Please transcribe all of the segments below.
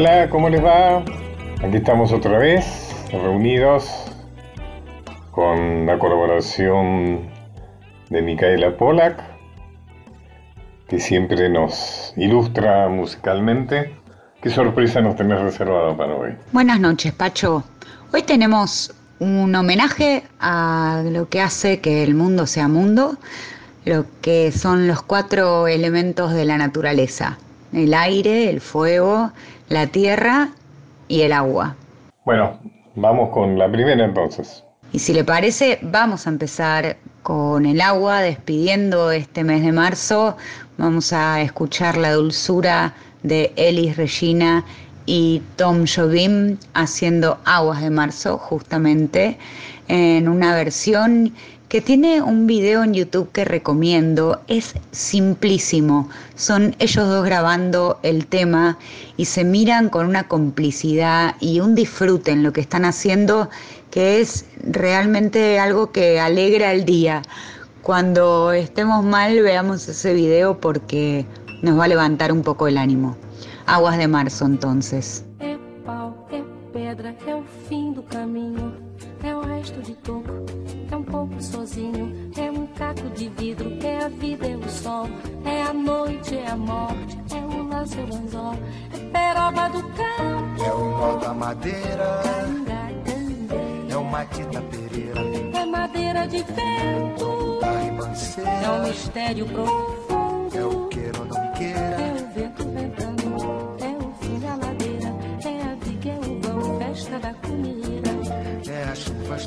Hola, ¿cómo les va? Aquí estamos otra vez, reunidos con la colaboración de Micaela Polak, que siempre nos ilustra musicalmente. ¿Qué sorpresa nos tenés reservado para hoy? Buenas noches, Pacho. Hoy tenemos un homenaje a lo que hace que el mundo sea mundo, lo que son los cuatro elementos de la naturaleza, el aire, el fuego, la tierra y el agua. Bueno, vamos con la primera entonces. Y si le parece, vamos a empezar con el agua, despidiendo este mes de marzo. Vamos a escuchar la dulzura de Elis Regina y Tom Jobim haciendo Aguas de Marzo, justamente, en una versión que tiene un video en YouTube que recomiendo, es simplísimo. Son ellos dos grabando el tema y se miran con una complicidad y un disfrute en lo que están haciendo que es realmente algo que alegra el día. Cuando estemos mal veamos ese video porque nos va a levantar un poco el ánimo. Aguas de marzo entonces. Pouco sozinho. É um caco de vidro, é a vida, é o sol. É a noite, é a morte, é o laço, é o anzol. É peroba do campo, é o nó da madeira. É o Matita Pereira, é madeira de vento. É um mistério profundo, é o queira ou não queira. É o vento ventando, é o fim da ladeira. É a viga, é o vão, festa da comida. É as chuvas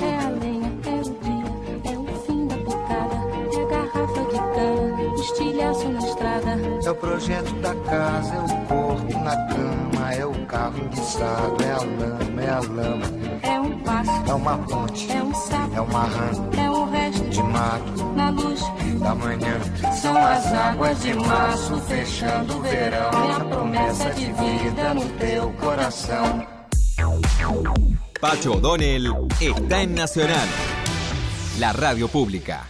É a lenha, é o dia. É o fim da picada. É a garrafa de cana. Estilhaço na estrada. É o projeto da casa, é o corpo na cama, é o carro enguiçado, é a lama, é a lama. É um passo. É uma ponte. É um sapo. É uma rã. É um resto de mato. Na luz da manhã. São as águas de março fechando o verão. É a promessa de vida no teu coração. Pacho O'Donnell está en Nacional, la radio pública.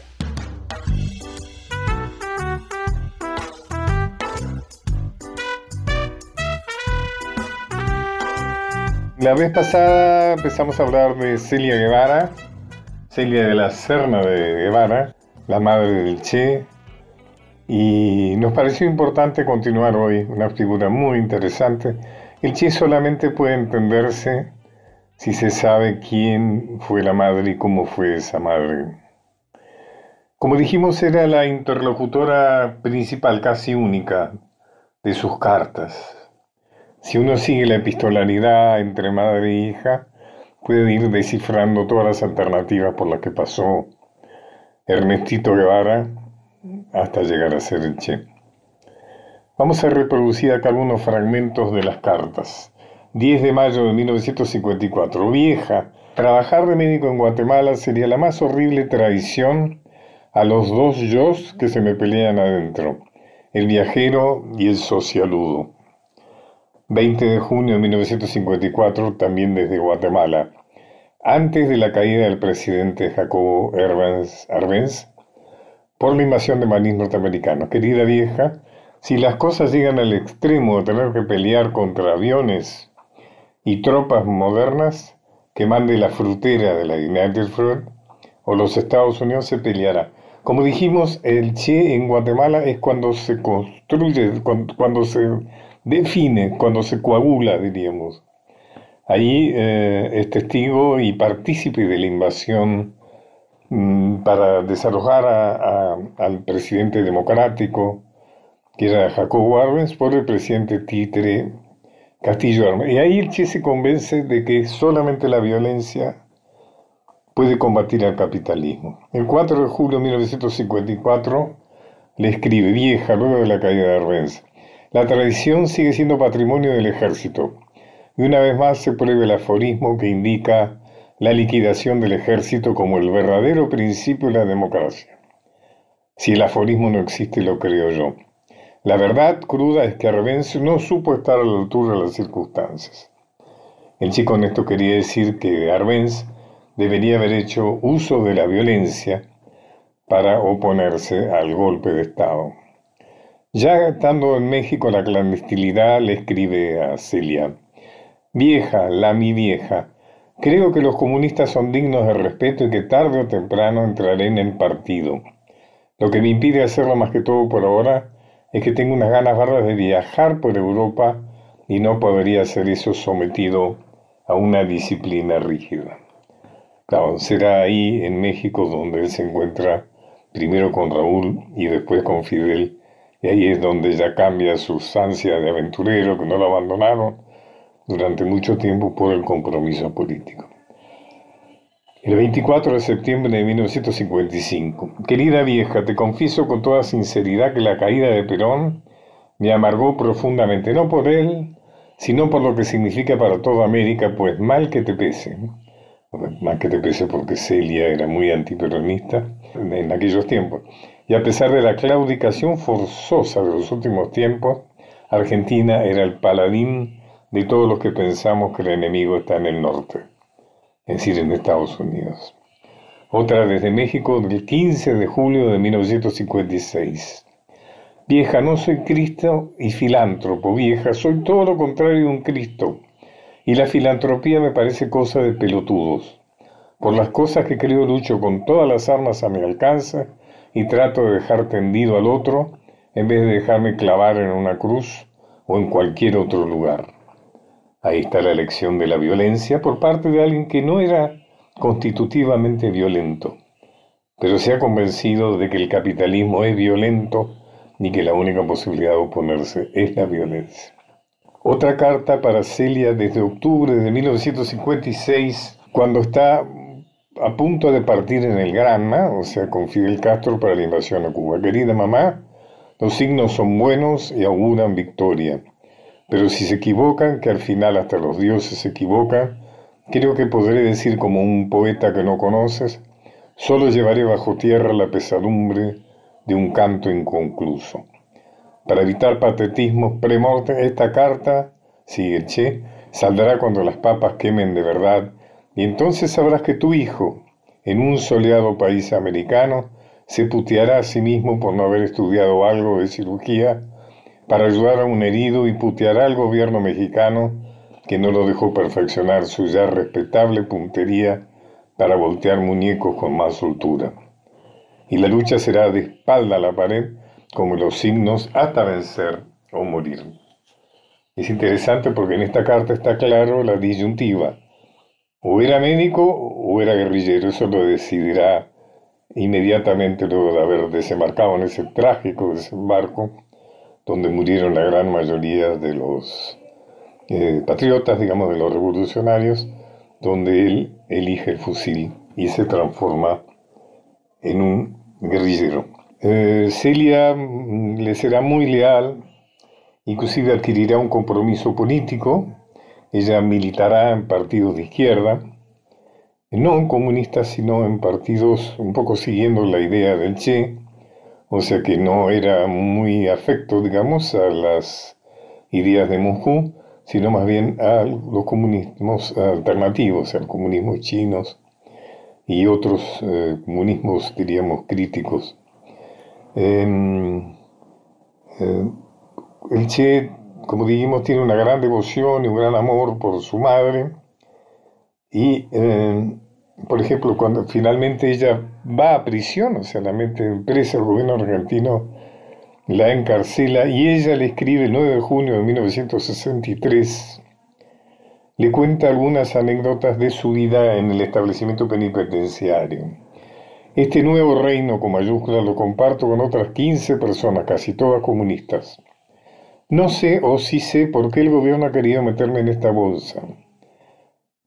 La vez pasada empezamos a hablar de Celia Guevara, Celia de la Serna de Guevara, la madre del Che, y nos pareció importante continuar hoy, una figura muy interesante. El Che solamente puede entenderse si se sabe quién fue la madre y cómo fue esa madre. Como dijimos, era la interlocutora principal, casi única, de sus cartas. Si uno sigue la epistolaridad entre madre e hija, puede ir descifrando todas las alternativas por las que pasó Ernestito Guevara hasta llegar a ser el Che. Vamos a reproducir acá algunos fragmentos de las cartas. 10 de mayo de 1954. Vieja, trabajar de médico en Guatemala sería la más horrible traición a los dos yo que se me pelean adentro, el viajero y el socialudo. 20 de junio de 1954, también desde Guatemala. Antes de la caída del presidente Jacobo Arbenz por la invasión de maní norteamericanos. Querida vieja, si las cosas llegan al extremo de tener que pelear contra aviones y tropas modernas, que mande la frutera de la United Fruit o los Estados Unidos se peleará. Como dijimos, el Che en Guatemala es cuando se construye, cuando se define, cuando se coagula, diríamos. Ahí eh, es testigo y partícipe de la invasión mm, para desalojar al presidente democrático, que era Jacobo Arbenz, por el presidente títere Castillo Arbenz. Y ahí Che se convence de que solamente la violencia puede combatir al capitalismo. El 4 de julio de 1954 le escribe, vieja, luego de la caída de Arbenz, la tradición sigue siendo patrimonio del ejército. Y una vez más se prueba el aforismo que indica la liquidación del ejército como el verdadero principio de la democracia. Si el aforismo no existe, lo creo yo. La verdad cruda es que Arbenz no supo estar a la altura de las circunstancias. El chico esto quería decir que Arbenz debería haber hecho uso de la violencia para oponerse al golpe de Estado. Ya estando en México la clandestinidad le escribe a Celia, Vieja, la mi vieja, creo que los comunistas son dignos de respeto y que tarde o temprano entraré en el partido. Lo que me impide hacerlo más que todo por ahora es que tengo unas ganas bárbaras de viajar por Europa y no podría hacer eso sometido a una disciplina rígida. Claro, será ahí en México donde él se encuentra primero con Raúl y después con Fidel, y ahí es donde ya cambia sus ansias de aventurero que no lo abandonaron durante mucho tiempo por el compromiso político. El 24 de septiembre de 1955. Querida vieja, te confieso con toda sinceridad que la caída de Perón me amargó profundamente, no por él, sino por lo que significa para toda América, pues mal que te pese, mal que te pese porque Celia era muy antiperonista en aquellos tiempos, y a pesar de la claudicación forzosa de los últimos tiempos, Argentina era el paladín de todos los que pensamos que el enemigo está en el norte es decir, en Estados Unidos. Otra desde México del 15 de julio de 1956. Vieja, no soy Cristo y filántropo, vieja, soy todo lo contrario de un Cristo. Y la filantropía me parece cosa de pelotudos. Por las cosas que creo lucho con todas las armas a mi alcance y trato de dejar tendido al otro en vez de dejarme clavar en una cruz o en cualquier otro lugar. Ahí está la elección de la violencia por parte de alguien que no era constitutivamente violento, pero se ha convencido de que el capitalismo es violento y que la única posibilidad de oponerse es la violencia. Otra carta para Celia desde octubre de 1956, cuando está a punto de partir en el Granma, o sea, con Fidel Castro para la invasión a Cuba. Querida mamá, los signos son buenos y auguran victoria. Pero si se equivocan, que al final hasta los dioses se equivocan, creo que podré decir como un poeta que no conoces, solo llevaré bajo tierra la pesadumbre de un canto inconcluso. Para evitar patetismos premorte, esta carta, sigue Che, saldrá cuando las papas quemen de verdad, y entonces sabrás que tu hijo, en un soleado país americano, se puteará a sí mismo por no haber estudiado algo de cirugía para ayudar a un herido y puteará al gobierno mexicano que no lo dejó perfeccionar su ya respetable puntería para voltear muñecos con más soltura. Y la lucha será de espalda a la pared como los signos hasta vencer o morir. Es interesante porque en esta carta está claro la disyuntiva. O era médico o era guerrillero, eso lo decidirá inmediatamente luego de haber desembarcado en ese trágico desembarco donde murieron la gran mayoría de los eh, patriotas, digamos, de los revolucionarios, donde él elige el fusil y se transforma en un guerrillero. Eh, Celia mm, le será muy leal, inclusive adquirirá un compromiso político, ella militará en partidos de izquierda, no en comunistas, sino en partidos un poco siguiendo la idea del Che, o sea que no era muy afecto, digamos, a las ideas de Moscú, sino más bien a los comunismos alternativos, al comunismo chinos y otros eh, comunismos, diríamos, críticos. Em, eh, el Che, como dijimos, tiene una gran devoción y un gran amor por su madre y em, por ejemplo, cuando finalmente ella va a prisión, o sea, la mete presa, el gobierno argentino la encarcela y ella le escribe el 9 de junio de 1963, le cuenta algunas anécdotas de su vida en el establecimiento penitenciario. Este nuevo reino con mayúsculas lo comparto con otras 15 personas, casi todas comunistas. No sé o sí sé por qué el gobierno ha querido meterme en esta bolsa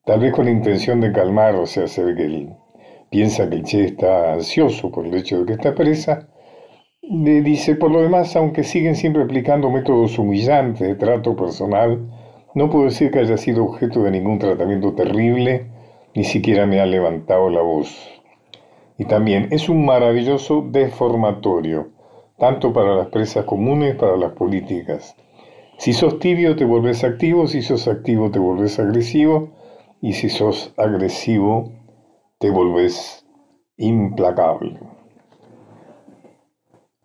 tal vez con la intención de calmar, o sea, hacer que piensa que el Che está ansioso por el hecho de que está presa, le dice, por lo demás, aunque siguen siempre aplicando métodos humillantes de trato personal, no puedo decir que haya sido objeto de ningún tratamiento terrible, ni siquiera me ha levantado la voz. Y también es un maravilloso deformatorio, tanto para las presas comunes, para las políticas. Si sos tibio te volvés activo, si sos activo te volvés agresivo, y si sos agresivo te volvés implacable.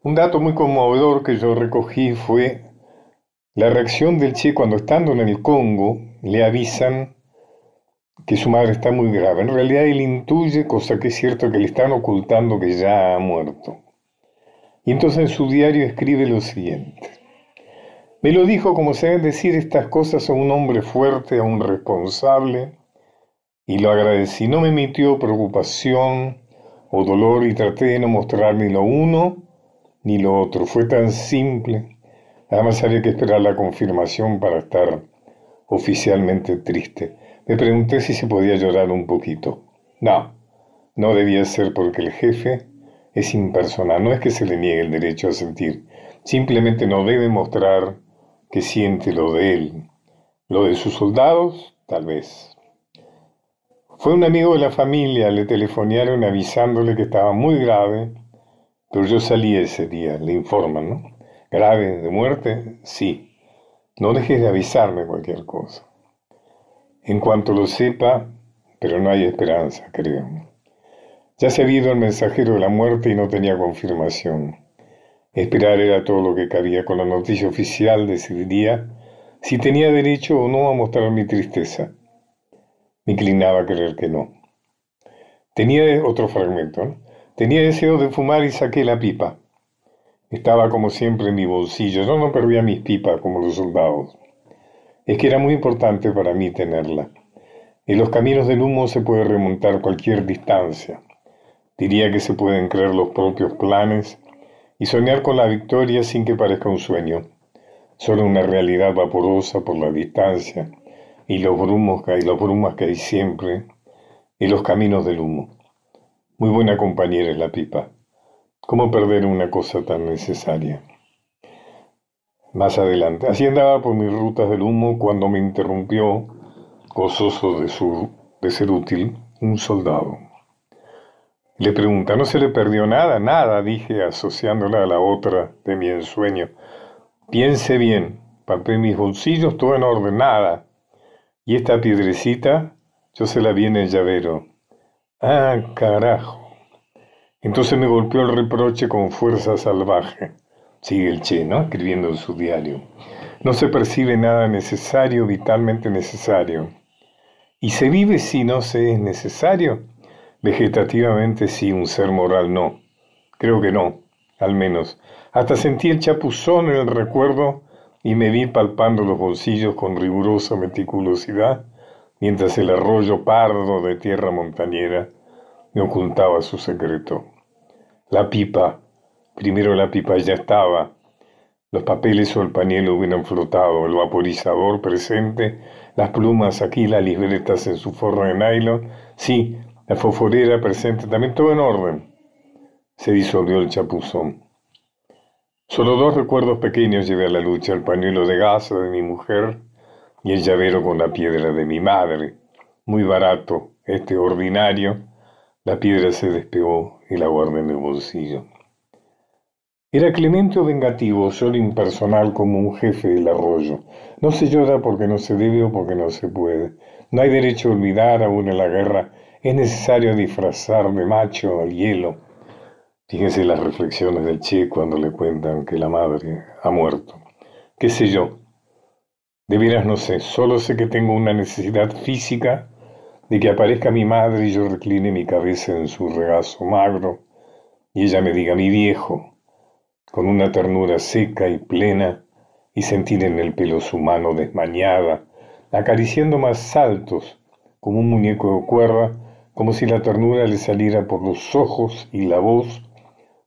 Un dato muy conmovedor que yo recogí fue la reacción del Che cuando estando en el Congo le avisan que su madre está muy grave. En realidad él intuye, cosa que es cierto, que le están ocultando que ya ha muerto. Y entonces en su diario escribe lo siguiente. Me lo dijo como se deben decir estas cosas a un hombre fuerte, a un responsable, y lo agradecí. No me emitió preocupación o dolor y traté de no mostrar ni lo uno ni lo otro. Fue tan simple. Además había que esperar la confirmación para estar oficialmente triste. Me pregunté si se podía llorar un poquito. No, no debía ser porque el jefe es impersonal. No es que se le niegue el derecho a sentir. Simplemente no debe mostrar que siente lo de él. Lo de sus soldados, tal vez. Fue un amigo de la familia, le telefonearon avisándole que estaba muy grave pero yo salí ese día, le informan, ¿no? Grave, de muerte, sí. No dejes de avisarme cualquier cosa. En cuanto lo sepa, pero no hay esperanza, creo. Ya se ha habido el mensajero de la muerte y no tenía confirmación. Esperar era todo lo que cabía. Con la noticia oficial decidiría si tenía derecho o no a mostrar mi tristeza. Me inclinaba a creer que no. Tenía otro fragmento. Tenía deseo de fumar y saqué la pipa. Estaba como siempre en mi bolsillo. Yo no perdía mis pipas como los soldados. Es que era muy importante para mí tenerla. En los caminos del humo se puede remontar cualquier distancia. Diría que se pueden creer los propios planes y soñar con la victoria sin que parezca un sueño, solo una realidad vaporosa por la distancia y los brumos y los brumas que hay siempre en los caminos del humo. Muy buena compañera es la pipa. ¿Cómo perder una cosa tan necesaria? Más adelante. Así andaba por mis rutas del humo cuando me interrumpió, gozoso de, su, de ser útil, un soldado. Le pregunta, ¿no se le perdió nada? Nada, dije, asociándola a la otra de mi ensueño. Piense bien, palpé mis bolsillos, todo en orden, nada. Y esta piedrecita, yo se la vi en el llavero. Ah, carajo. Entonces me golpeó el reproche con fuerza salvaje. Sigue el Che, ¿no? Escribiendo en su diario. No se percibe nada necesario, vitalmente necesario. ¿Y se vive si no se es necesario? Vegetativamente sí, un ser moral no. Creo que no, al menos. Hasta sentí el chapuzón en el recuerdo y me vi palpando los bolsillos con rigurosa meticulosidad mientras el arroyo pardo de tierra montañera me ocultaba su secreto. La pipa, primero la pipa ya estaba, los papeles o el pañuelo hubieran flotado, el vaporizador presente, las plumas aquí, las libretas en su forro de nylon, sí, la fosforera presente, también todo en orden. Se disolvió el chapuzón. Solo dos recuerdos pequeños llevé a la lucha, el pañuelo de gasa de mi mujer y el llavero con la piedra de mi madre. Muy barato, este ordinario. La piedra se despegó y la guardé en el bolsillo. Era clemente o vengativo, solo impersonal como un jefe del arroyo. No se llora porque no se debe o porque no se puede. No hay derecho a olvidar aún en la guerra. Es necesario disfrazar de macho al hielo. Fíjense las reflexiones del Che cuando le cuentan que la madre ha muerto. ¿Qué sé yo? De veras no sé, solo sé que tengo una necesidad física de que aparezca mi madre y yo recline mi cabeza en su regazo magro y ella me diga mi viejo, con una ternura seca y plena, y sentir en el pelo su mano desmañada, acariciando más saltos, como un muñeco de cuerda, como si la ternura le saliera por los ojos y la voz,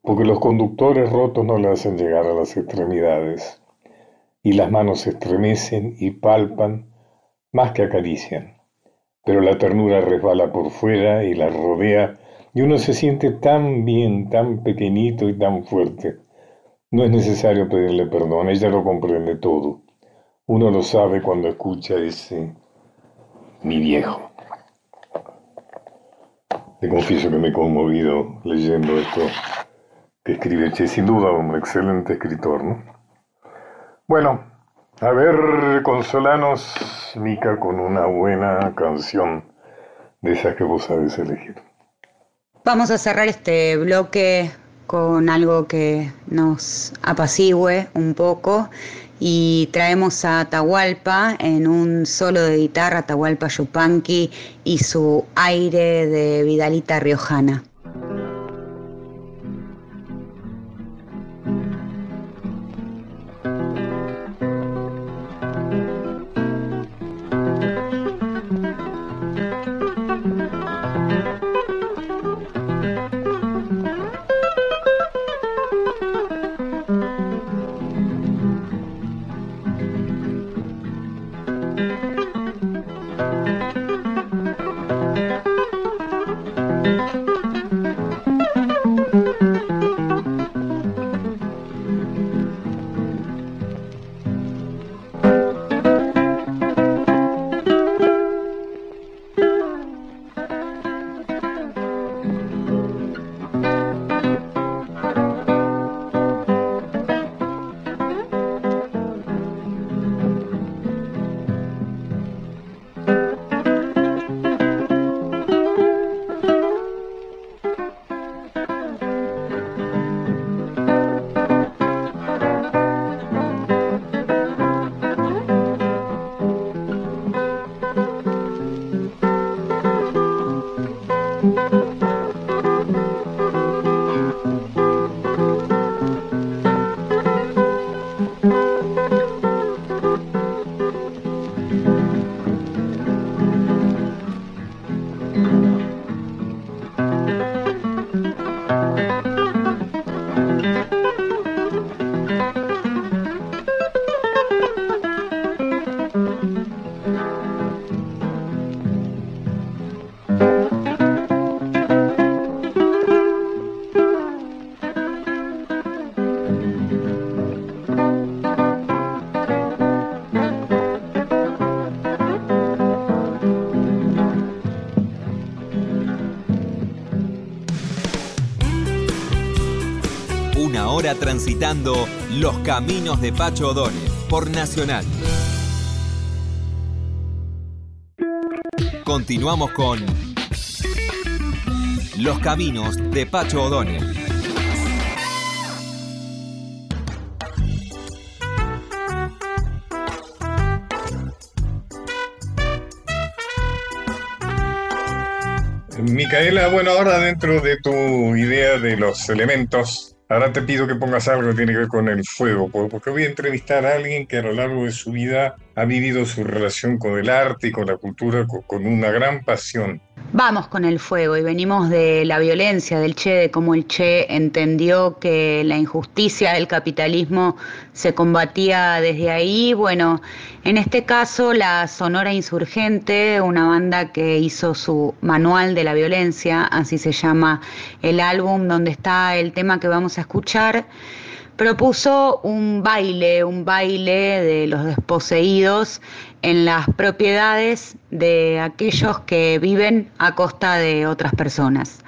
porque los conductores rotos no le hacen llegar a las extremidades y las manos se estremecen y palpan más que acarician. Pero la ternura resbala por fuera y la rodea y uno se siente tan bien, tan pequeñito y tan fuerte. No es necesario pedirle perdón, ella lo comprende todo. Uno lo sabe cuando escucha ese mi viejo. Te confieso que me he conmovido leyendo esto que escribe Che, sin duda un excelente escritor, ¿no? Bueno, a ver, consolanos, Mica, con una buena canción de esas que vos sabes elegir. Vamos a cerrar este bloque con algo que nos apacigüe un poco y traemos a Atahualpa en un solo de guitarra, Atahualpa Yupanqui y su aire de Vidalita Riojana. Transitando los caminos de Pacho O'Donnell por Nacional. Continuamos con Los caminos de Pacho O'Donnell. Micaela, bueno, ahora dentro de tu idea de los elementos Ahora te pido que pongas algo que tiene que ver con el fuego, porque voy a entrevistar a alguien que a lo largo de su vida ha vivido su relación con el arte y con la cultura con una gran pasión. Vamos con el fuego y venimos de la violencia del Che, de cómo el Che entendió que la injusticia del capitalismo se combatía desde ahí. Bueno, en este caso la Sonora Insurgente, una banda que hizo su manual de la violencia, así se llama el álbum donde está el tema que vamos a escuchar propuso un baile, un baile de los desposeídos en las propiedades de aquellos que viven a costa de otras personas,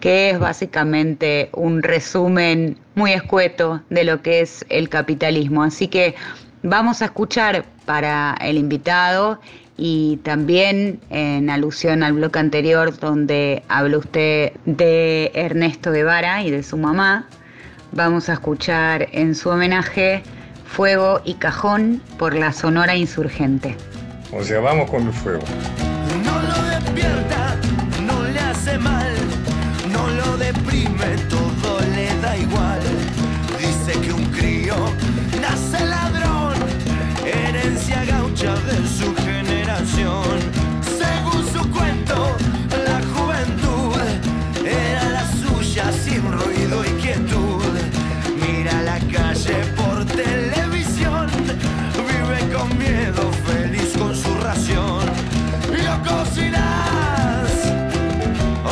que es básicamente un resumen muy escueto de lo que es el capitalismo. Así que vamos a escuchar para el invitado y también en alusión al bloque anterior donde habló usted de Ernesto Guevara y de su mamá, Vamos a escuchar en su homenaje Fuego y Cajón por la Sonora Insurgente. O sea, vamos con el fuego. No lo despierta, no le hace mal, no lo deprime,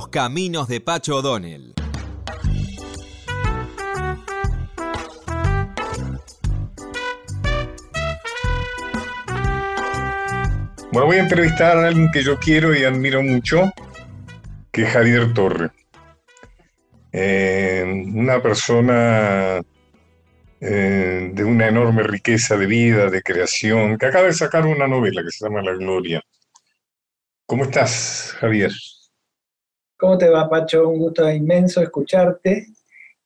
Los caminos de Pacho O'Donnell. Bueno, voy a entrevistar a alguien que yo quiero y admiro mucho, que es Javier Torre. Eh, una persona eh, de una enorme riqueza de vida, de creación, que acaba de sacar una novela que se llama La Gloria. ¿Cómo estás, Javier? ¿Cómo te va, Pacho? Un gusto inmenso escucharte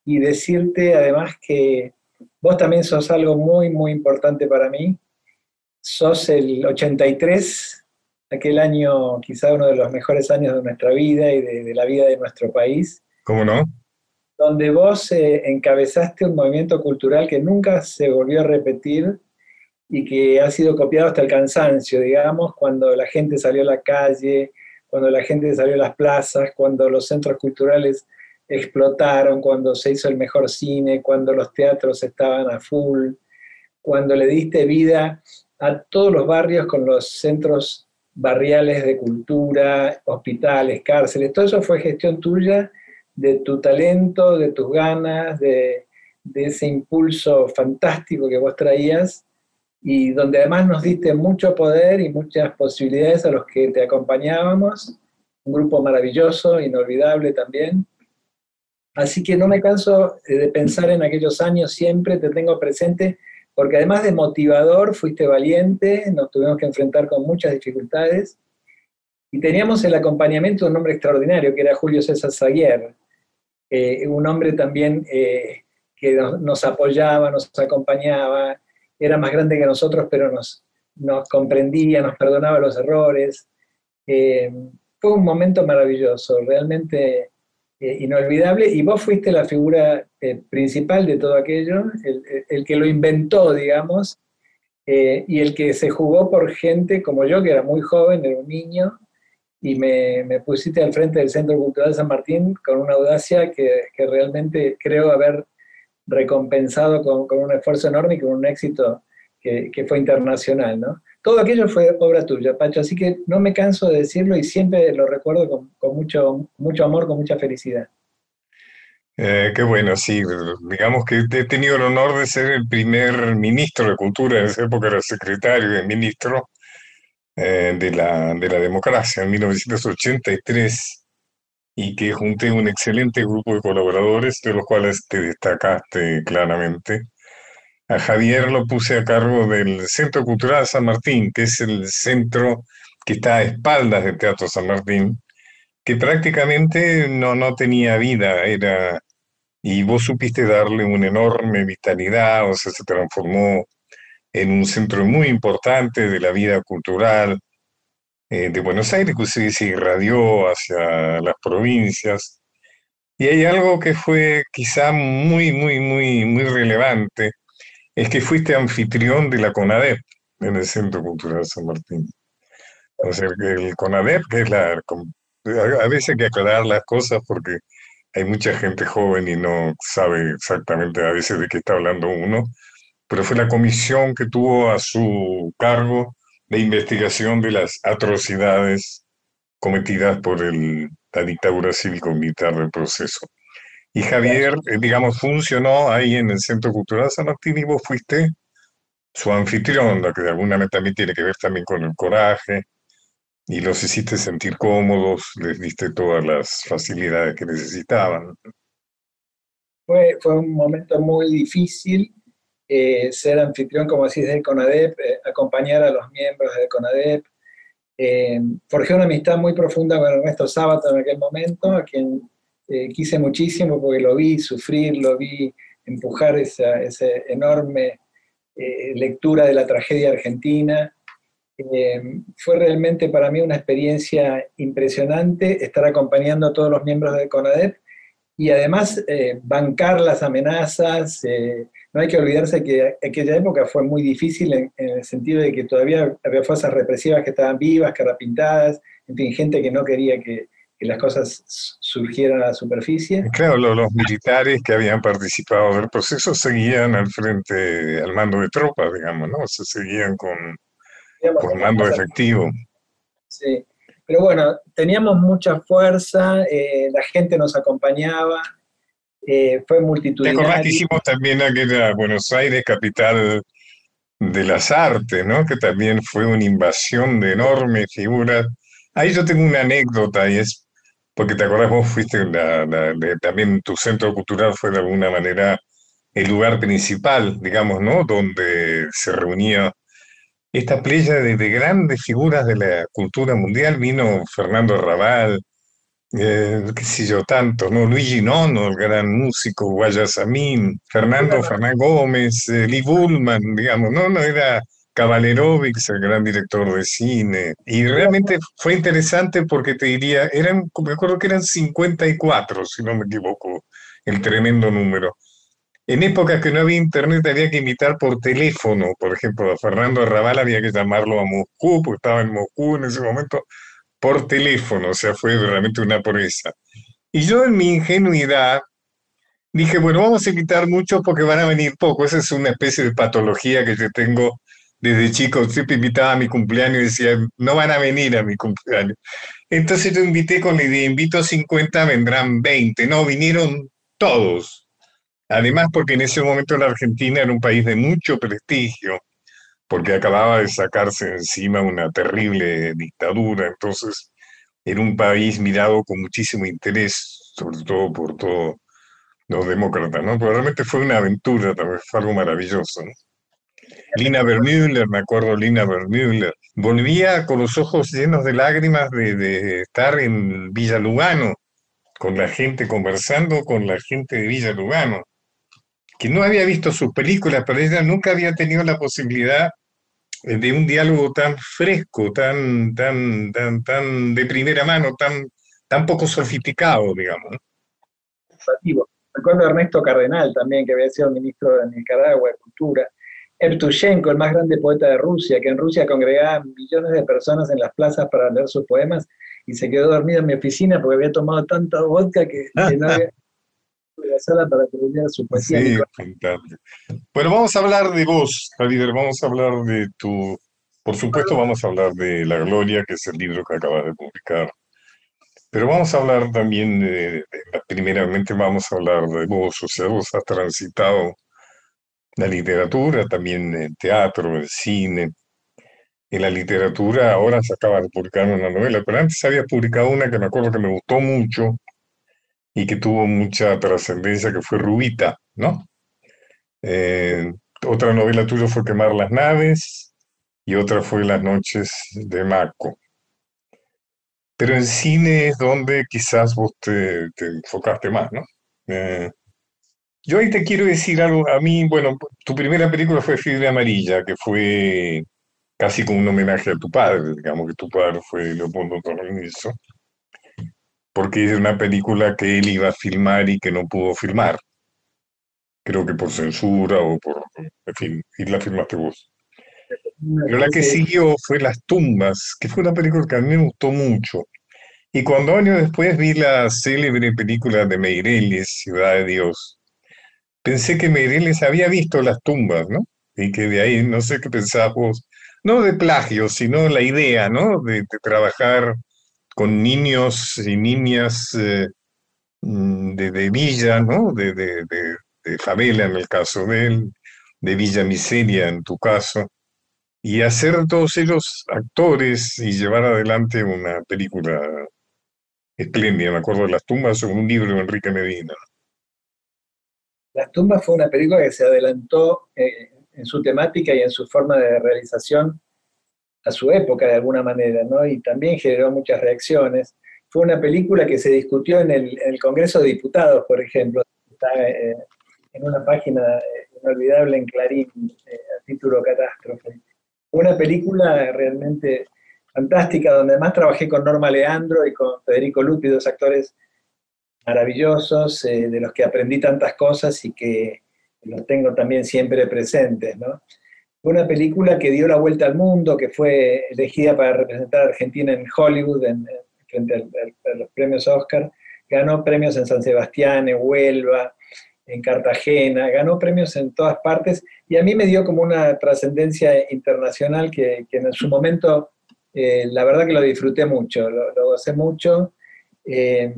y decirte además que vos también sos algo muy, muy importante para mí. Sos el 83, aquel año quizá uno de los mejores años de nuestra vida y de, de la vida de nuestro país, ¿Cómo no? donde vos eh, encabezaste un movimiento cultural que nunca se volvió a repetir y que ha sido copiado hasta el cansancio, digamos, cuando la gente salió a la calle, cuando la gente salió a las plazas, cuando los centros culturales explotaron, cuando se hizo el mejor cine, cuando los teatros estaban a full, cuando le diste vida a todos los barrios con los centros barriales de cultura, hospitales, cárceles, todo eso fue gestión tuya, de tu talento, de tus ganas, de, de ese impulso fantástico que vos traías y donde además nos diste mucho poder y muchas posibilidades a los que te acompañábamos, un grupo maravilloso, inolvidable también. Así que no me canso eh, de pensar en aquellos años, siempre te tengo presente, porque además de motivador, fuiste valiente, nos tuvimos que enfrentar con muchas dificultades, y teníamos el acompañamiento de un hombre extraordinario, que era Julio César Zaguer, eh, un hombre también eh, que nos, nos apoyaba, nos acompañaba, era más grande que nosotros, pero nos, nos comprendía, nos perdonaba los errores. Eh, fue un momento maravilloso, realmente eh, inolvidable, y vos fuiste la figura eh, principal de todo aquello, el, que lo inventó, digamos, y el que se jugó por gente como yo, que era muy joven, era un niño, y me, me pusiste al frente del Centro Cultural San Martín con una audacia que, que realmente creo haber recompensado con, con un esfuerzo enorme y con un éxito que, que fue internacional, ¿no? Todo aquello fue obra tuya, Pacho, así que no me canso de decirlo y siempre lo recuerdo con, con mucho, mucho amor, con mucha felicidad. Eh, qué bueno, sí. Digamos que he tenido el honor de ser el primer ministro de Cultura, en esa época era secretario de ministro eh, de la, de la democracia en 1983 y que junté un excelente grupo de colaboradores, de los cuales te destacaste claramente. A Javier lo puse a cargo del Centro Cultural San Martín, que es el centro que está a espaldas del Teatro San Martín, que prácticamente no, no tenía vida, era, y vos supiste darle una enorme vitalidad, o sea, se transformó en un centro muy importante de la vida cultural eh, de Buenos Aires, que se, se irradió hacia las provincias. Y hay algo que fue quizá muy, muy, muy, muy relevante, es que fuiste anfitrión de la CONADEP en el Centro Cultural San Martín. O sea, el CONADEP, que es la... a veces hay que aclarar las cosas porque hay mucha gente joven y no sabe exactamente a veces de qué está hablando uno, pero fue la comisión que tuvo a su cargo de investigación de las atrocidades cometidas por el- la dictadura cívico-militar del proceso. Y Javier, eh, digamos, funcionó ahí en el Centro Cultural San Martín y vos fuiste su anfitrión, lo que de alguna manera también tiene que ver también con el coraje. y los hiciste sentir cómodos, les diste todas las facilidades que necesitaban. Fue, fue un momento muy difícil eh, ser anfitrión, como decís, del CONADEP, eh, acompañar a los miembros del CONADEP. Eh, forjé una amistad muy profunda con Ernesto Sábato en aquel momento, a quien quise muchísimo porque lo vi sufrir, lo vi empujar esa, esa enorme lectura de la tragedia argentina. fue realmente para mí una experiencia impresionante estar acompañando a todos los miembros del CONADEP y además bancar las amenazas, no hay que olvidarse que aquella época fue muy difícil en, el sentido de que todavía había fuerzas represivas que estaban vivas, carapintadas, en fin, gente que no quería que, las cosas surgieran a la superficie. Claro, los, militares que habían participado del proceso seguían al frente, al mando de tropas, digamos, ¿no? Se seguían con, con mando efectivo. Sí, pero bueno, teníamos mucha fuerza, eh, la gente nos acompañaba, eh, fue multitudinario. ¿Te acordás que hicimos también aquella Buenos Aires, capital de las artes, ¿no? Que también fue una invasión de enormes figuras. Ahí yo tengo una anécdota y es porque te acordás, vos fuiste, también tu centro cultural fue de alguna manera el lugar principal, digamos, ¿no? Donde se reunía esta playa de, de, grandes figuras de la cultura mundial. Vino Fernando Raval, eh, qué sé yo, tanto, ¿no? Luigi Nono, el gran músico, Guayasamín, Fernando Fernán Gómez, eh, Lee Bullman, digamos, ¿no? No era Cavalerovics, el gran director de cine. Y realmente fue interesante porque te diría, eran, me acuerdo que eran 54, si no me equivoco, el tremendo número. En épocas que no había internet había que imitar por teléfono, por ejemplo, a Fernando Raval había que llamarlo a Moscú, porque estaba en Moscú en ese momento, por teléfono, o sea, fue realmente una proeza. Y yo en mi ingenuidad dije, bueno, vamos a invitar muchos porque van a venir pocos. Esa es una especie de patología que yo tengo desde chico. Siempre invitaba a mi cumpleaños y decía, no van a venir a mi cumpleaños. Entonces yo invité con la idea, invito a 50, vendrán 20. No, vinieron todos. Además, porque en ese momento la Argentina era un país de mucho prestigio porque acababa de sacarse encima una terrible dictadura, entonces era un país mirado con muchísimo interés, sobre todo por todos los demócratas, ¿no? Pero realmente fue una aventura, fue algo maravilloso, Lina Vermüller, me acuerdo Lina Vermüller, volvía con los ojos llenos de lágrimas de, de estar en Villa Lugano, con la gente conversando con la gente de Villa Lugano que no había visto sus películas, pero ella nunca había tenido la posibilidad eh, de un diálogo tan fresco, tan, tan, tan, tan de primera mano, tan, tan poco sofisticado, digamos. Recuerdo a Ernesto Cardenal también, que había sido ministro de Nicaragua de Cultura. Ertushenko, el más grande poeta de Rusia, que en Rusia congregaba millones de personas en las plazas para leer sus poemas y se quedó dormido en mi oficina porque había tomado tanta vodka que, que no había, para que su. Sí, bueno, vamos a hablar de vos, Javier, vamos a hablar de tu, por supuesto vamos a hablar de La Gloria, que es el libro que acabas de publicar, pero vamos a hablar también, de, primeramente vamos a hablar de vos, o sea, vos has transitado la literatura, también el teatro, el cine. En la literatura ahora se acaba de publicar una novela, pero antes había publicado una que me acuerdo que me gustó mucho, y que tuvo mucha trascendencia, que fue Rubita, ¿no? Eh, otra novela tuya fue Quemar las naves y otra fue Las noches de Maco. Pero en cine es donde quizás vos te, enfocaste más, ¿no? Eh, yo ahí te quiero decir algo, a mí, bueno, tu primera película fue Fiebre Amarilla, que fue casi como un homenaje a tu padre, digamos que tu padre fue Leopoldo Torrenizo porque es una película que él iba a filmar y que no pudo filmar. Creo que por censura o por, en fin, y la filmaste vos. Pero la que siguió fue Las Tumbas, que fue una película que a mí me gustó mucho. Y cuando años después vi la célebre película de Meireles, Ciudad de Dios, pensé que Meireles había visto Las Tumbas, ¿no? Y que de ahí, no sé qué pensabas vos, no de plagio, sino la idea, ¿no? De, de trabajar con niños y niñas eh, mm, de, villa, ¿no? De, de, favela en el caso de él, de Villa Miseria en tu caso, y hacer todos ellos actores y llevar adelante una película espléndida. Me acuerdo de Las tumbas, un libro de Enrique Medina. Las tumbas fue una película que se adelantó eh, en su temática y en su forma de realización a su época de alguna manera, ¿no? Y también generó muchas reacciones. Fue una película que se discutió en el, Congreso de Diputados, por ejemplo. Está eh, en una página eh, inolvidable en Clarín, a título Catástrofe. Una película realmente fantástica, donde además trabajé con Norma Leandro y con Federico Lupi, dos actores maravillosos, eh, de los que aprendí tantas cosas y que los tengo también siempre presentes. ¿no? Fue una película que dio la vuelta al mundo, que fue elegida para representar a Argentina en Hollywood, en, frente a los premios Oscar. Ganó premios en San Sebastián, en Huelva, en Cartagena, ganó premios en todas partes y a mí me dio como una trascendencia internacional que, en su momento, eh, la verdad que lo disfruté mucho, lo, lo gocé mucho. Eh,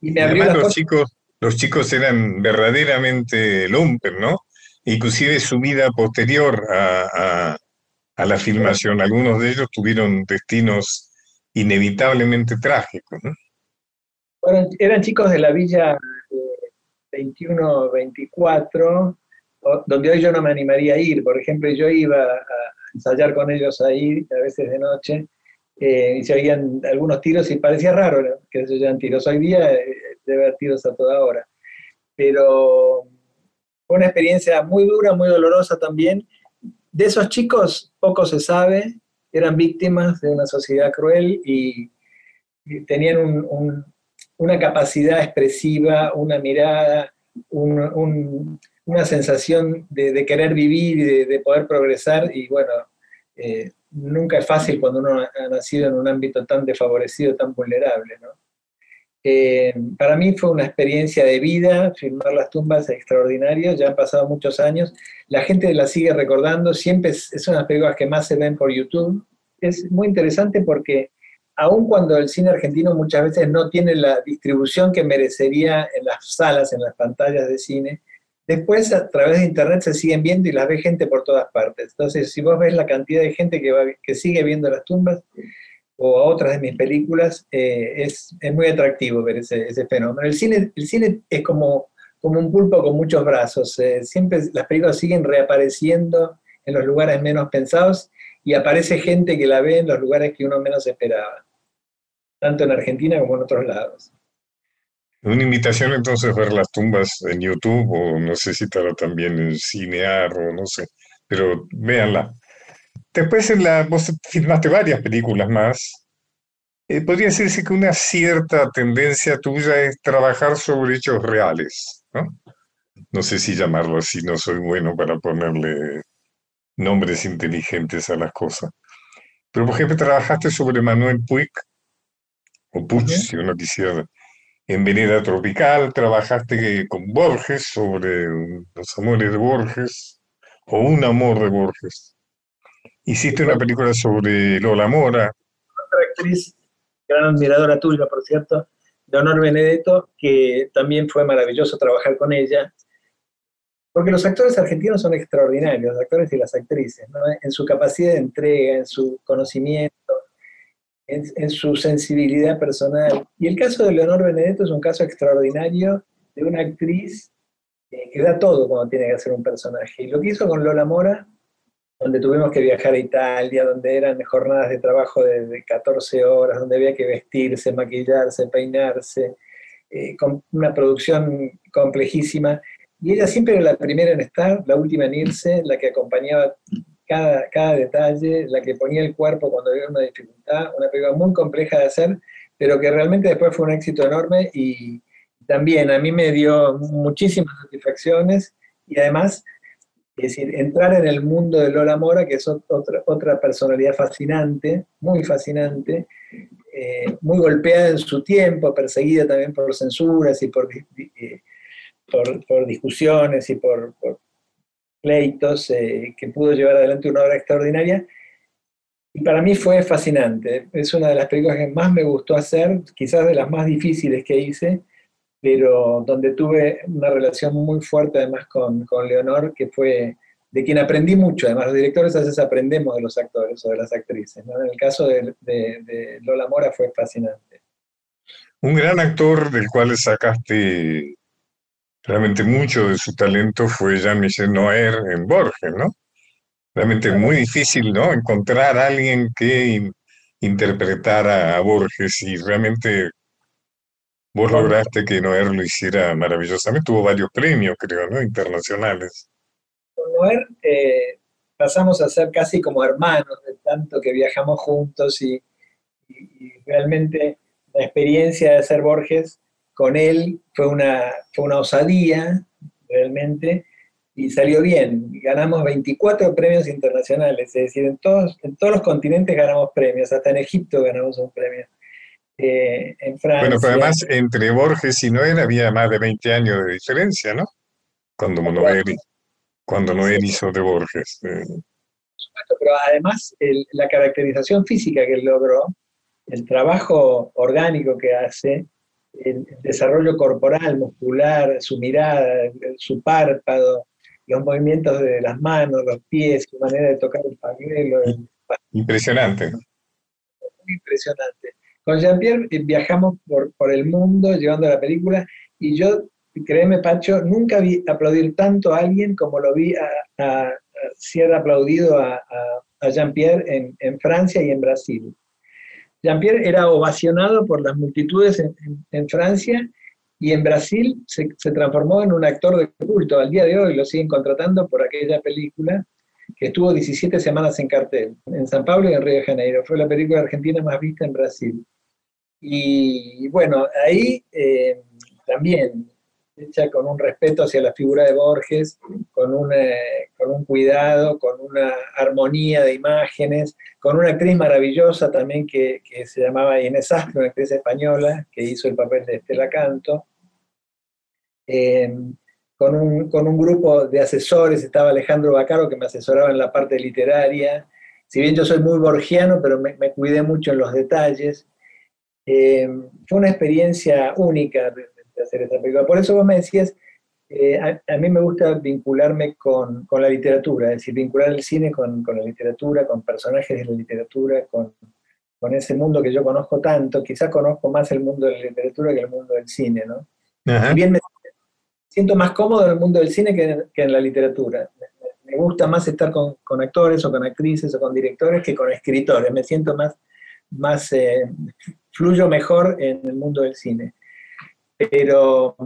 y me Además, los chicos, los chicos eran verdaderamente lumpen, ¿no? Inclusive su vida posterior a, la filmación, algunos de ellos tuvieron destinos inevitablemente trágicos, ¿no? Bueno, eran chicos de la villa 21-24, donde hoy yo no me animaría a ir. Por ejemplo, yo iba a ensayar con ellos ahí, a veces de noche, eh, y se oían algunos tiros y parecía raro que se oyeran tiros. Hoy día eh, debe haber tiros a toda hora. Pero fue una experiencia muy dura, muy dolorosa también. De esos chicos poco se sabe, eran víctimas de una sociedad cruel y, tenían una capacidad expresiva, una mirada, una sensación de, querer vivir y de, poder progresar. Y bueno, eh, nunca es fácil cuando uno ha nacido en un ámbito tan desfavorecido, tan vulnerable. ¿no? Eh, para mí fue una experiencia de vida, filmar las tumbas extraordinarias, ya han pasado muchos años, la gente la sigue recordando, siempre es, es una de las películas que más se ven por YouTube. Es muy interesante porque aun cuando el cine argentino muchas veces no tiene la distribución que merecería en las salas, en las pantallas de cine, Después, a través de Internet se siguen viendo y las ve gente por todas partes. Entonces, si vos ves la cantidad de gente que, que sigue viendo las tumbas o a otras de mis películas, eh, es, muy atractivo ver ese, fenómeno. El cine, el cine es como, como un pulpo con muchos brazos. Eh, siempre las películas siguen reapareciendo en los lugares menos pensados y aparece gente que la ve en los lugares que uno menos esperaba, tanto en Argentina como en otros lados. Una invitación entonces a ver las tumbas en YouTube o no sé si estará también en Cinear o no sé, pero véanla. Después en la, vos filmaste varias películas más. Eh, podría decirse que una cierta tendencia tuya es trabajar sobre hechos reales, ¿no? No sé si llamarlo así, no soy bueno para ponerle nombres inteligentes a las cosas. Pero por ejemplo, trabajaste sobre Manuel Puig, o Puig, si uno quisiera en Venida Tropical, trabajaste con Borges sobre los amores de Borges, o un amor de Borges. Hiciste una película sobre Lola Mora. Otra actriz, gran admiradora tuya, por cierto, Leonor Benedetto, que también fue maravilloso trabajar con ella, porque los actores argentinos son extraordinarios, los actores y las actrices, en su capacidad de entrega, en su conocimiento, en, su sensibilidad personal. Y el caso de Leonor Benedetto es un caso extraordinario de una actriz eh, que da todo cuando tiene que hacer un personaje. Y lo que hizo con Lola Mora, donde tuvimos que viajar a Italia, donde eran jornadas de trabajo de, 14 horas, donde había que vestirse, maquillarse, peinarse, eh, con una producción complejísima. Y ella siempre era la primera en estar, la última en irse, la que acompañaba cada, detalle, la que ponía el cuerpo cuando había una dificultad, una película muy compleja de hacer, pero que realmente después fue un éxito enorme y también a mí me dio muchísimas satisfacciones y además, es decir, entrar en el mundo de Lola Mora, que es otra, otra personalidad fascinante, muy fascinante, eh, muy golpeada en su tiempo, perseguida también por censuras y por, eh, por, discusiones y por pleitos, eh, que pudo llevar adelante una obra extraordinaria. Y para mí fue fascinante. Es una de las películas que más me gustó hacer, quizás de las más difíciles que hice, pero donde tuve una relación muy fuerte además con, con Leonor, que fue de quien aprendí mucho. Además, los directores a veces aprendemos de los actores o de las actrices. En el caso de, de, Lola Mora fue fascinante. Un gran actor del cual sacaste realmente mucho de su talento fue Jean-Michel Noer en Borges, ¿no? Realmente muy difícil, ¿no? Encontrar a alguien que interpretara a Borges y realmente vos lograste que Noer lo hiciera maravillosamente. Tuvo varios premios, creo, ¿no? Internacionales. Con Noer eh, pasamos a ser casi como hermanos, de tanto que viajamos juntos y, realmente la experiencia de ser Borges con él fue una, fue una osadía, realmente, y salió bien. Ganamos 24 premios internacionales, es decir, en todos, en todos los continentes ganamos premios, hasta en Egipto ganamos un premio. Eh, en Francia. Bueno, pero además entre Borges y Noel había más de 20 años de diferencia, ¿no? Cuando Noel, cuando Noel hizo de Borges. Eh. Pero además la caracterización física que él logró, el trabajo orgánico que hace, el desarrollo corporal, muscular, su mirada, su párpado, los movimientos de las manos, los pies, su manera de tocar el pañuelo. Impresionante. Muy impresionante. Con Jean-Pierre eh, viajamos por, por el mundo llevando la película y yo, créeme Pancho, nunca vi aplaudir tanto a alguien como lo vi a, a, ser aplaudido a, Jean-Pierre en, en Francia y en Brasil. Jean-Pierre era ovacionado por las multitudes en, Francia y en Brasil se, transformó en un actor de culto. Al día de hoy lo siguen contratando por aquella película estuvo 17 semanas en cartel, en San Pablo y en Río de Janeiro. Fue la película argentina más vista en Brasil. Y bueno, ahí eh, también hecha con un respeto hacia la figura de Borges, con, un cuidado, con una armonía de imágenes, con una actriz maravillosa también que, se llamaba Inés Astro, una actriz española, que hizo el papel de Estela Canto. Eh, con, un, grupo de asesores, estaba Alejandro Bacaro, que me asesoraba en la parte literaria. Si bien yo soy muy borgiano, pero me, cuidé mucho en los detalles. Eh, fue una experiencia única hacer esa película. Por eso vos me decías, eh, a, mí me gusta vincularme con, la literatura, es decir, vincular el cine con, la literatura, con personajes de la literatura, con, ese mundo que yo conozco tanto. Quizás conozco más el mundo de la literatura que el mundo del cine, ¿no? bien me siento más cómodo en el mundo del cine que en, la literatura. Me, gusta más estar con, actores o con actrices o con directores que con escritores. Me siento más, más eh, fluyo mejor en el mundo del cine pero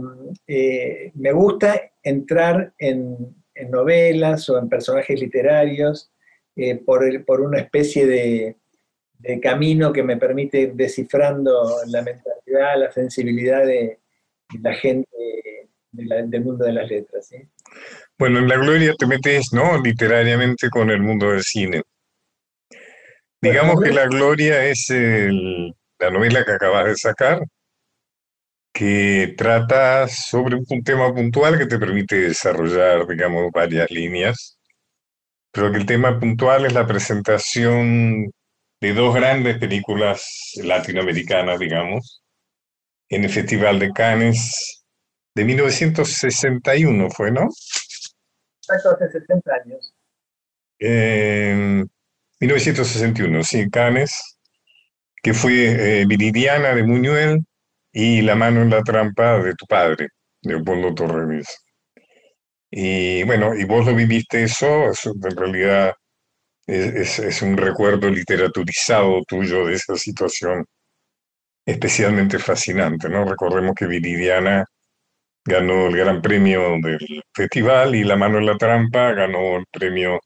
eh, me gusta entrar en, novelas o en personajes literarios eh, por, una especie de, camino que me permite descifrando la mentalidad, la sensibilidad de, la gente del mundo de las letras. Bueno, en La Gloria te metes, ¿no? Literariamente con el mundo del cine. Digamos que La Gloria es la novela que acabas de sacar, que trata sobre un tema puntual que te permite desarrollar, digamos, varias líneas, pero que el tema puntual es la presentación de dos grandes películas latinoamericanas, digamos, en el Festival de Cannes de 1961, ¿fue, no? Exacto, hace 60 años. 1961, sí, Cannes, que fue eh, Viridiana de Muñuel, y La mano en la trampa de tu padre, Leopoldo Torres. Y bueno, y vos lo viviste eso, en realidad es, un recuerdo literaturizado tuyo de esa situación especialmente fascinante, ¿no? Recordemos que Viridiana ganó el gran premio del festival y La mano en la trampa ganó el premio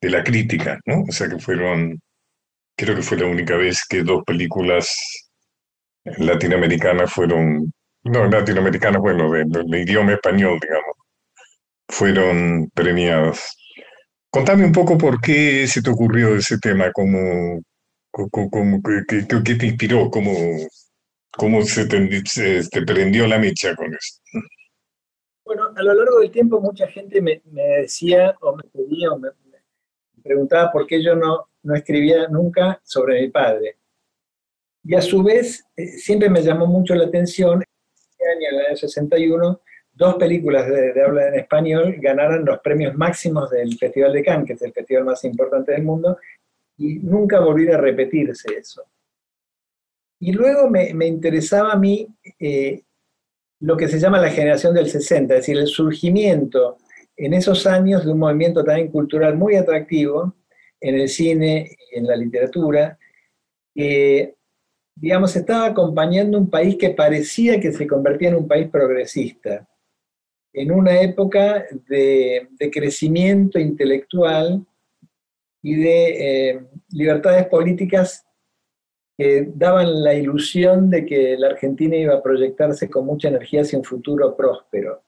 de la crítica, ¿no? O sea que fueron, creo que fue la única vez que dos películas latinoamericanas fueron, no, latinoamericanas, bueno, de, idioma español, digamos, fueron premiadas. Contame un poco por qué se te ocurrió ese tema, cómo, cómo, qué, qué, te inspiró, cómo, cómo se te, prendió la mecha con eso. Bueno, a lo largo del tiempo mucha gente me, decía o me pedía o me, preguntaba por qué yo no, no escribía nunca sobre mi padre. Y a su vez, eh, siempre me llamó mucho la atención, en el año 61, dos películas de, habla en español ganaran los premios máximos del Festival de Cannes, que es el festival más importante del mundo, y nunca volviera a repetirse eso. Y luego me, me interesaba a mí eh, lo que se llama la generación del 60, es decir, el surgimiento en esos años de un movimiento también cultural muy atractivo en el cine y en la literatura, que, digamos, estaba acompañando un país que parecía que se convertía en un país progresista, en una época de, crecimiento intelectual y de eh, libertades políticas que daban la ilusión de que la Argentina iba a proyectarse con mucha energía hacia un futuro próspero.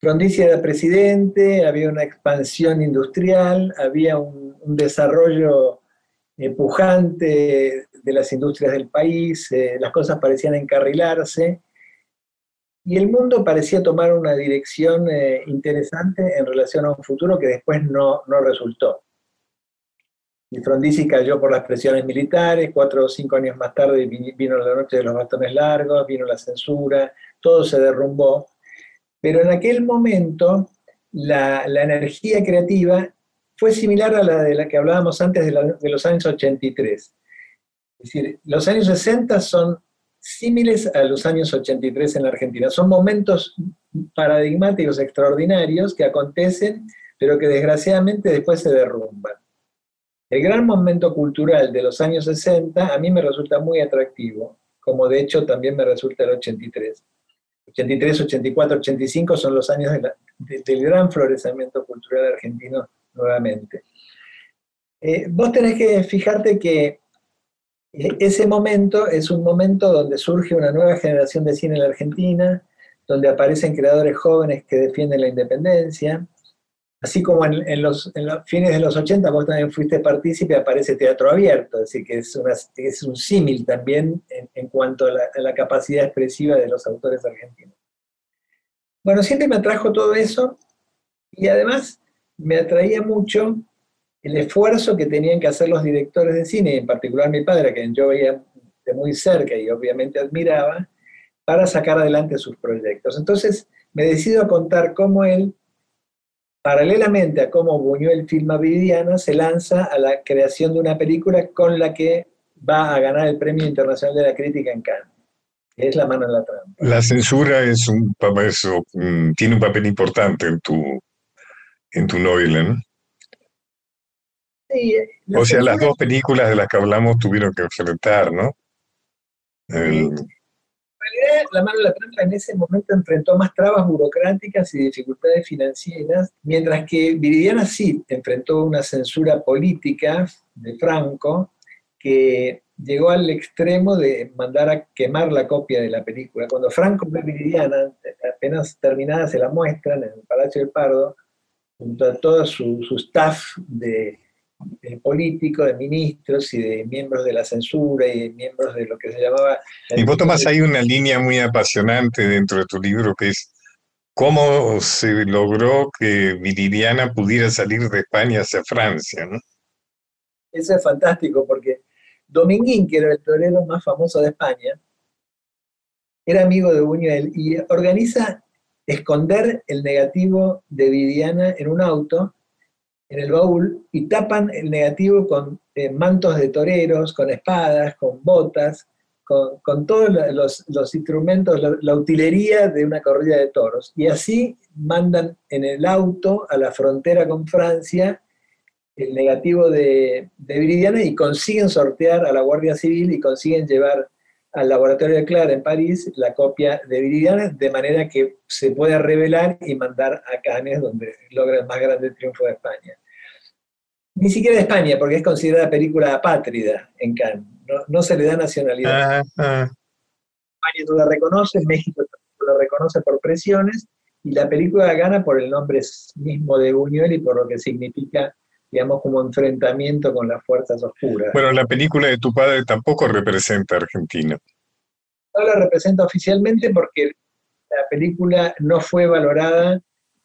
Frondizi era presidente, había una expansión industrial, había un, desarrollo pujante de las industrias del país, eh, las cosas parecían encarrilarse y el mundo parecía tomar una dirección eh, interesante en relación a un futuro que después no, no resultó. Y Frondizi cayó por las presiones militares, cuatro o cinco años más tarde vino la noche de los bastones largos, vino la censura, todo se derrumbó. Pero en aquel momento la, energía creativa fue similar a la de la que hablábamos antes de los años 83. Es decir, los años 60 son símiles a los años 83 en la Argentina. Son momentos paradigmáticos extraordinarios que acontecen, pero que desgraciadamente después se derrumban. El gran momento cultural de los años 60 a mí me resulta muy atractivo, como de hecho también me resulta el 83. 83, 84, 85 son los años del gran florecimiento cultural argentino nuevamente. Eh, vos tenés que fijarte que ese momento es un momento donde surge una nueva generación de cine en la Argentina, donde aparecen creadores jóvenes que defienden la independencia, Así como en, los, en, fines de los 80 vos también fuiste partícipe, aparece Teatro Abierto, decir, que es, un símil también en, cuanto a la, a la, capacidad expresiva de los autores argentinos. Bueno, siempre me atrajo todo eso y además me atraía mucho el esfuerzo que tenían que hacer los directores de cine, en particular mi padre, a quien yo veía de muy cerca y obviamente admiraba, para sacar adelante sus proyectos. Entonces me decido a contar cómo él paralelamente a cómo Buñuel filma Viridiana, se lanza a la creación de una película con la que va a ganar el Premio Internacional de la Crítica en Cannes, que es La mano en la trampa. La censura es un, es, tiene un papel importante en tu, en tu novela, ¿no? Sí, o sea, las dos películas de las que hablamos tuvieron que enfrentar, ¿no? El, realidad, la mano de la trampa en ese momento enfrentó más trabas burocráticas y dificultades financieras, mientras que Viridiana sí enfrentó una censura política de Franco que llegó al extremo de mandar a quemar la copia de la película. Cuando Franco ve Viridiana, apenas terminada se la muestran en el Palacio del Pardo, junto a todo su, su staff de, de políticos, de ministros y de miembros de la censura y de miembros de lo que se llamaba... Y vos tomás ahí una línea muy apasionante dentro de tu libro que es cómo se logró que Viridiana pudiera salir de España hacia Francia, ¿no? Eso es fantástico porque Dominguín, que era el torero más famoso de España, era amigo de Buñuel y organiza esconder el negativo de Viridiana en un auto en el baúl y tapan el negativo con eh, mantos de toreros, con espadas, con botas, con, todos los, los instrumentos, la, la, utilería de una corrida de toros. Y así mandan en el auto a la frontera con Francia el negativo de, de Viridiana y consiguen sortear a la Guardia Civil y consiguen llevar al laboratorio de Clara en París la copia de Viridiana, de manera que se pueda revelar y mandar a Cannes, donde logra el más grande triunfo de España. Ni siquiera de España, porque es considerada película apátrida en Cannes. No, no se le da nacionalidad. Uh -huh. España no la reconoce, México no la reconoce por presiones, y la película gana por el nombre mismo de Buñuel y por lo que significa digamos, como enfrentamiento con las fuerzas oscuras. Bueno, la película de tu padre tampoco representa a Argentina. No la representa oficialmente porque la película no fue valorada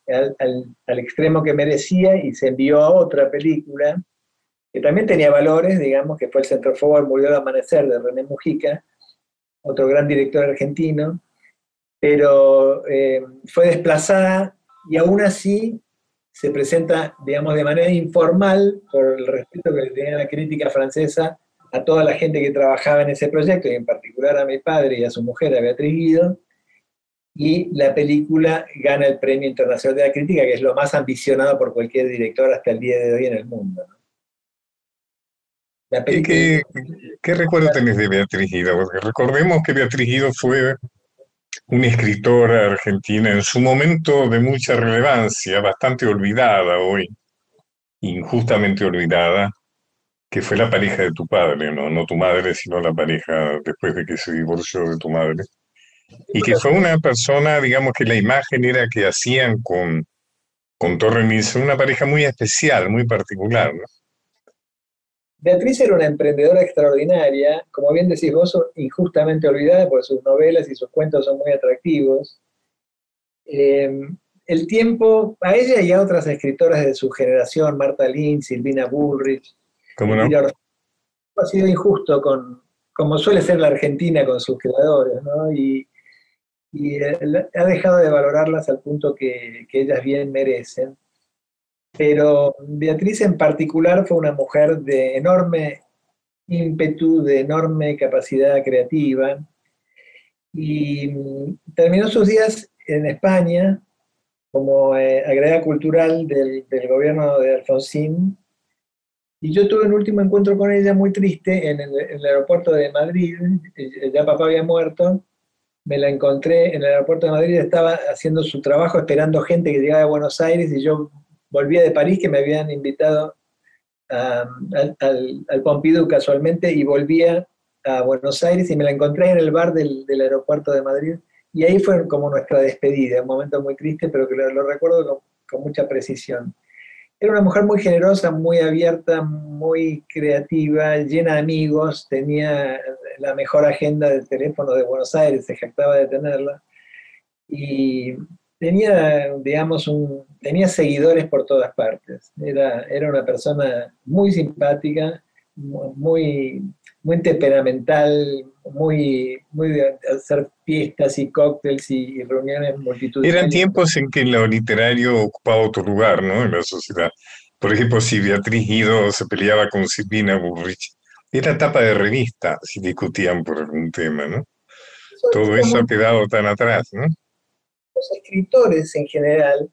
al, al, al, extremo que merecía y se envió a otra película que también tenía valores, digamos, que fue El Centrofobo Murió al Amanecer de René Mujica, otro gran director argentino, pero eh, fue desplazada y aún así se presenta, digamos, de manera informal, por el respeto que le tenía la crítica francesa a toda la gente que trabajaba en ese proyecto, y en particular a mi padre y a su mujer, a Beatriz Guido, y la película gana el Premio Internacional de la Crítica, que es lo más ambicionado por cualquier director hasta el día de hoy en el mundo. ¿Qué, recuerdo tenés de Beatriz Guido? Porque recordemos que Beatriz Guido fue una escritora argentina en su momento de mucha relevancia, bastante olvidada hoy, injustamente olvidada, que fue la pareja de tu padre, no, no tu madre, sino la pareja después de que se divorció de tu madre. Y que fue una persona, digamos que la imagen era que hacían con, con Torre una pareja muy especial, muy particular. ¿no? Beatriz era una emprendedora extraordinaria, como bien decís vos, injustamente olvidada, porque sus novelas y sus cuentos son muy atractivos. Eh, el tiempo, a ella y a otras escritoras de su generación, Marta Lynn, Silvina Bullrich, ¿Cómo no? ha sido injusto con, como suele ser la Argentina con sus creadores, ¿no? Y, y eh, ha dejado de valorarlas al punto que, ellas bien merecen. Pero Beatriz en particular fue una mujer de enorme ímpetu, de enorme capacidad creativa, y mm, terminó sus días en España como eh, agregada cultural del, gobierno de Alfonsín, y yo tuve un último encuentro con ella muy triste en el, en el aeropuerto de Madrid, ya papá había muerto, me la encontré en el aeropuerto de Madrid, estaba haciendo su trabajo esperando gente que llegaba de Buenos Aires y yo volvía de París que me habían invitado al, al, Pompidou casualmente y volvía a Buenos Aires y me la encontré en el bar del, aeropuerto de Madrid y ahí fue como nuestra despedida, un momento muy triste pero que lo, recuerdo con mucha precisión. Era una mujer muy generosa, muy abierta, muy creativa, llena de amigos, tenía la mejor agenda del teléfono de Buenos Aires, se jactaba de tenerla. Y tenía, digamos, un, tenía seguidores por todas partes. Era, era una persona muy simpática, muy, muy temperamental, muy, muy de hacer fiestas y cócteles y, reuniones multitudinarias. Eran tiempos en que lo literario ocupaba otro lugar, ¿no? En la sociedad. Por ejemplo, si Beatriz Guido se peleaba con Silvina Burrich, era tapa de revista si discutían por algún tema, ¿no? Todo eso ha quedado tan atrás, ¿no? Los escritores en general,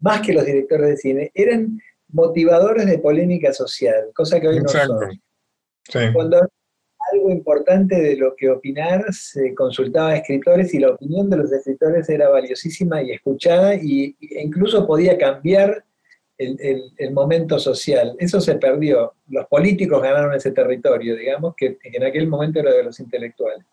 más que los directores de cine, eran motivadores de polémica social, cosa que hoy no son. Sí. Cuando algo importante de lo que opinar, se consultaba a escritores y la opinión de los escritores era valiosísima y escuchada y, e incluso podía cambiar el, momento social. Eso se perdió. Los políticos ganaron ese territorio, digamos, que en aquel momento era de los intelectuales.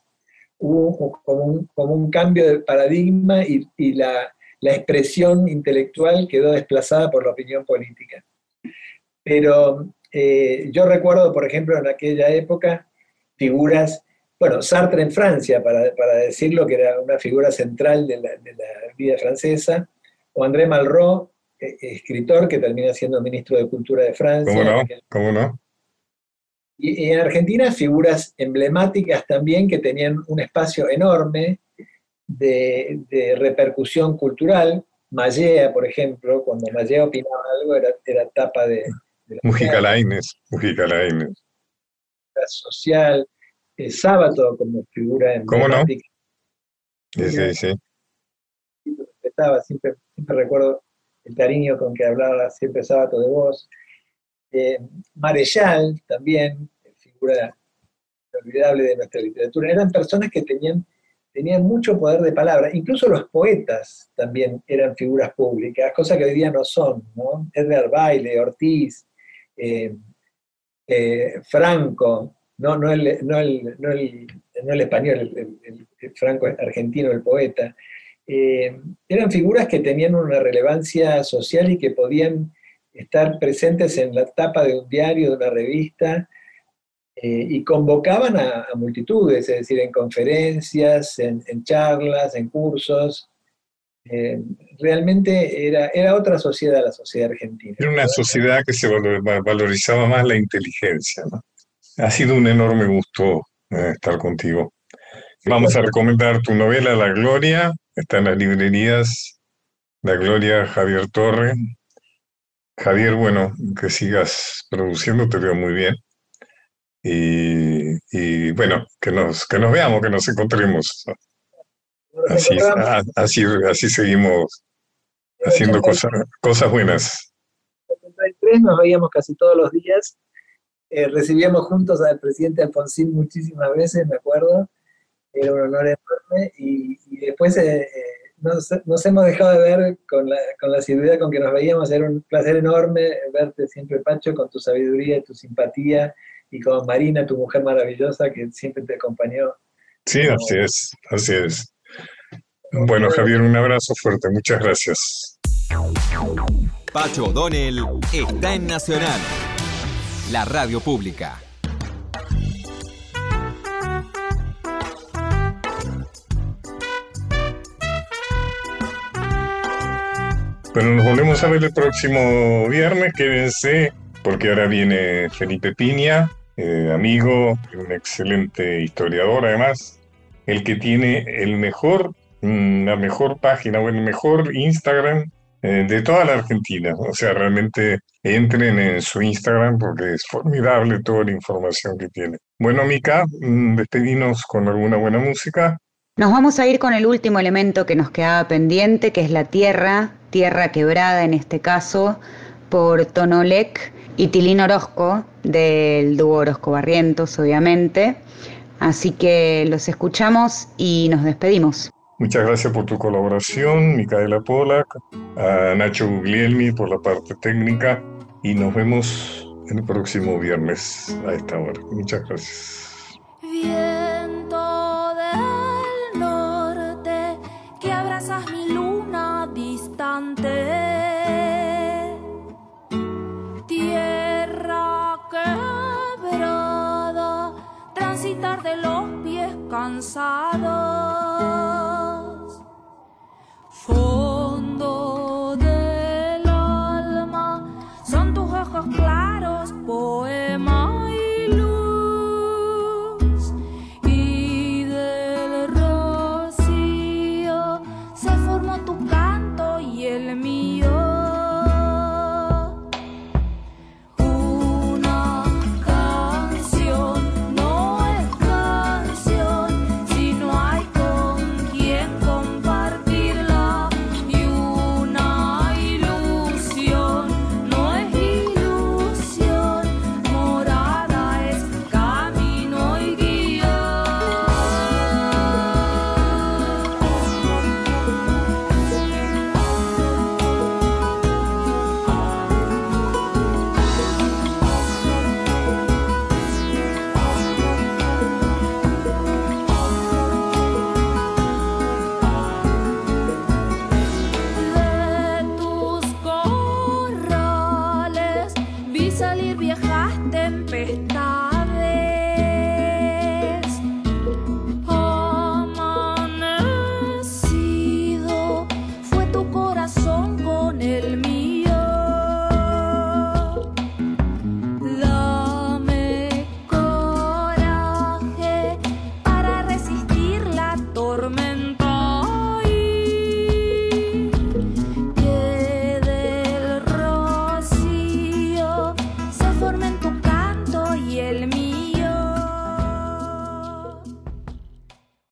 Hubo como un, cambio de paradigma y, la, expresión intelectual quedó desplazada por la opinión política. Pero eh, yo recuerdo, por ejemplo, en aquella época, figuras, bueno, Sartre en Francia, para, para decirlo, que era una figura central de la, vida francesa, o André Malraux, eh, escritor que termina siendo ministro de Cultura de Francia. ¿Cómo no? ¿Cómo no? Y, en Argentina figuras emblemáticas también que tenían un espacio enorme de, repercusión cultural. Mallea, por ejemplo, cuando Mallea opinaba algo era, era tapa de... Mujica Lainez, Mujica Lainez social, el sábado como figura emblemática. ¿Cómo no? Sí, sí, Estaba, siempre, siempre recuerdo el cariño con que hablaba siempre sábado de vos. Eh, Marechal también, figura olvidable de nuestra literatura. Eran personas que tenían, tenían mucho poder de palabra. Incluso los poetas también eran figuras públicas, cosa que hoy día no son. ¿no? Edgar Baile, Ortiz, eh, eh, Franco, no, no, el, no, el, no, el, español, el, Franco argentino, el poeta, eran figuras que tenían una relevancia social y que podían estar presentes en la tapa de un diario, de una revista, eh, y convocaban a, multitudes, es decir, en conferencias, en, charlas, en cursos. realmente era, era otra sociedad la sociedad argentina. Era una sociedad que se valorizaba más la inteligencia. Ha sido un enorme gusto eh, estar contigo. Vamos a recomendar tu novela La Gloria, está en las librerías La Gloria Javier Torre. Javier, bueno, que sigas produciendo, te veo muy bien. Y, y bueno, que nos, que nos veamos, que nos encontremos. Así, así, así seguimos haciendo cosas, cosas buenas. En 33 nos veíamos casi todos los días. Eh, recibíamos juntos al presidente Alfonsín muchísimas veces, me acuerdo. Era un honor enorme. Y, y después eh, eh, nos, nos hemos dejado de ver con la, con la asiduidad con que nos veíamos. Era un placer enorme verte siempre, Pacho, con tu sabiduría y tu simpatía. Y con Marina, tu mujer maravillosa, que siempre te acompañó. Sí, así es, así es. Bueno, Javier, un abrazo fuerte, muchas gracias. Pacho O'Donnell está en Nacional, la radio pública. Bueno, nos volvemos a ver el próximo viernes, quédense, porque ahora viene Felipe Piña, eh, amigo, un excelente historiador además, el que tiene el mejor, mm, la mejor página o el mejor Instagram eh, de toda la Argentina. O sea, realmente entren en su Instagram porque es formidable toda la información que tiene. Bueno, Mica, mm, despedimos con alguna buena música. Nos vamos a ir con el último elemento que nos quedaba pendiente, que es la tierra, tierra quebrada en este caso, por Tonolec y Tilín Orozco, del dúo Orozco Barrientos, obviamente. Así que los escuchamos y nos despedimos. Muchas gracias por tu colaboración, Micaela Polak, a Nacho Guglielmi por la parte técnica y nos vemos el próximo viernes a esta hora. Muchas gracias. Viento de los pies cansados.